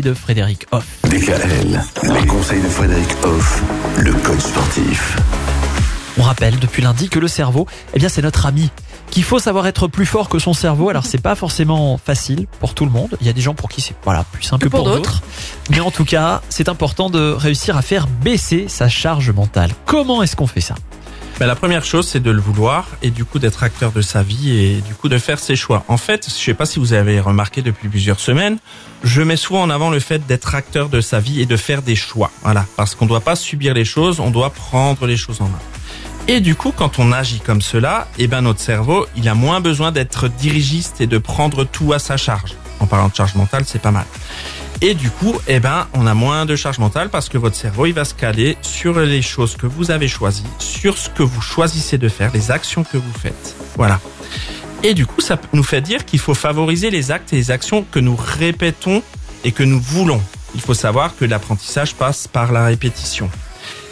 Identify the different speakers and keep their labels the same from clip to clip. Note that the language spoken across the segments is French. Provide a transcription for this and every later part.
Speaker 1: De Frédéric Hoff.
Speaker 2: DKL, les conseils de Frédéric Hoff, le coach sportif.
Speaker 1: On rappelle depuis lundi que le cerveau, eh bien, c'est notre ami. Qu'il faut savoir être plus fort que son cerveau. Alors, c'est pas forcément facile pour tout le monde. Il y a des gens pour qui c'est voilà plus simple que,
Speaker 3: pour
Speaker 1: pour d'autres. Mais en tout cas, c'est important de réussir à faire baisser sa charge mentale. Comment est-ce qu'on fait ça?
Speaker 4: Ben, la première chose, c'est de le vouloir et du coup d'être acteur de sa vie et du coup de faire ses choix. En fait, je sais pas si vous avez remarqué depuis plusieurs semaines, je mets souvent en avant le fait d'être acteur de sa vie et de faire des choix. Voilà, parce qu'on ne doit pas subir les choses, on doit prendre les choses en main. Et du coup, quand on agit comme cela, eh ben notre cerveau, il a moins besoin d'être dirigiste et de prendre tout à sa charge. En parlant de charge mentale, c'est pas mal. Et du coup, eh ben, on a moins de charge mentale parce que votre cerveau, il va se caler sur les choses que vous avez choisies, sur ce que vous choisissez de faire, les actions que vous faites. Voilà. Et du coup, ça nous fait dire qu'il faut favoriser les actes et les actions que nous répétons et que nous voulons. Il faut savoir que l'apprentissage passe par la répétition.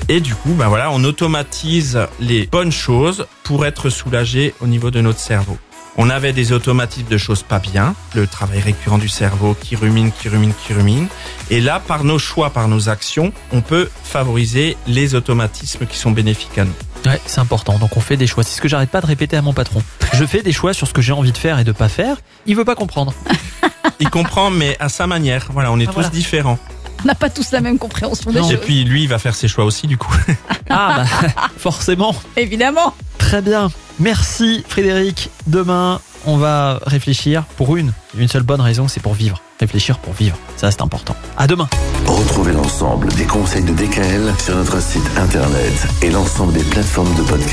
Speaker 4: Et du coup, ben voilà, on automatise les bonnes choses pour être soulagé au niveau de notre cerveau. On avait des automatismes de choses pas bien, le travail récurrent du cerveau qui rumine, qui rumine, qui rumine. Et là, par nos choix, par nos actions, on peut favoriser les automatismes qui sont bénéfiques à nous.
Speaker 1: Ouais, c'est important. Donc on fait des choix. C'est ce que j'arrête pas de répéter à mon patron. Je fais des choix sur ce que j'ai envie de faire et de pas faire. Il veut pas comprendre.
Speaker 4: Il comprend, mais à sa manière. Voilà, on est
Speaker 1: Ah,
Speaker 4: tous
Speaker 1: voilà.
Speaker 4: différents.
Speaker 3: On n'a pas tous la même compréhension des.
Speaker 4: Et puis lui, il va faire ses choix aussi, du coup.
Speaker 1: Ah bah forcément.
Speaker 3: Évidemment.
Speaker 1: Très bien. Merci Frédéric. Demain, on va réfléchir pour une, une seule bonne raison, c'est pour vivre. Réfléchir pour vivre. Ça, c'est important. À demain.
Speaker 2: Retrouvez l'ensemble des conseils de DKL sur notre site internet et l'ensemble des plateformes de podcast.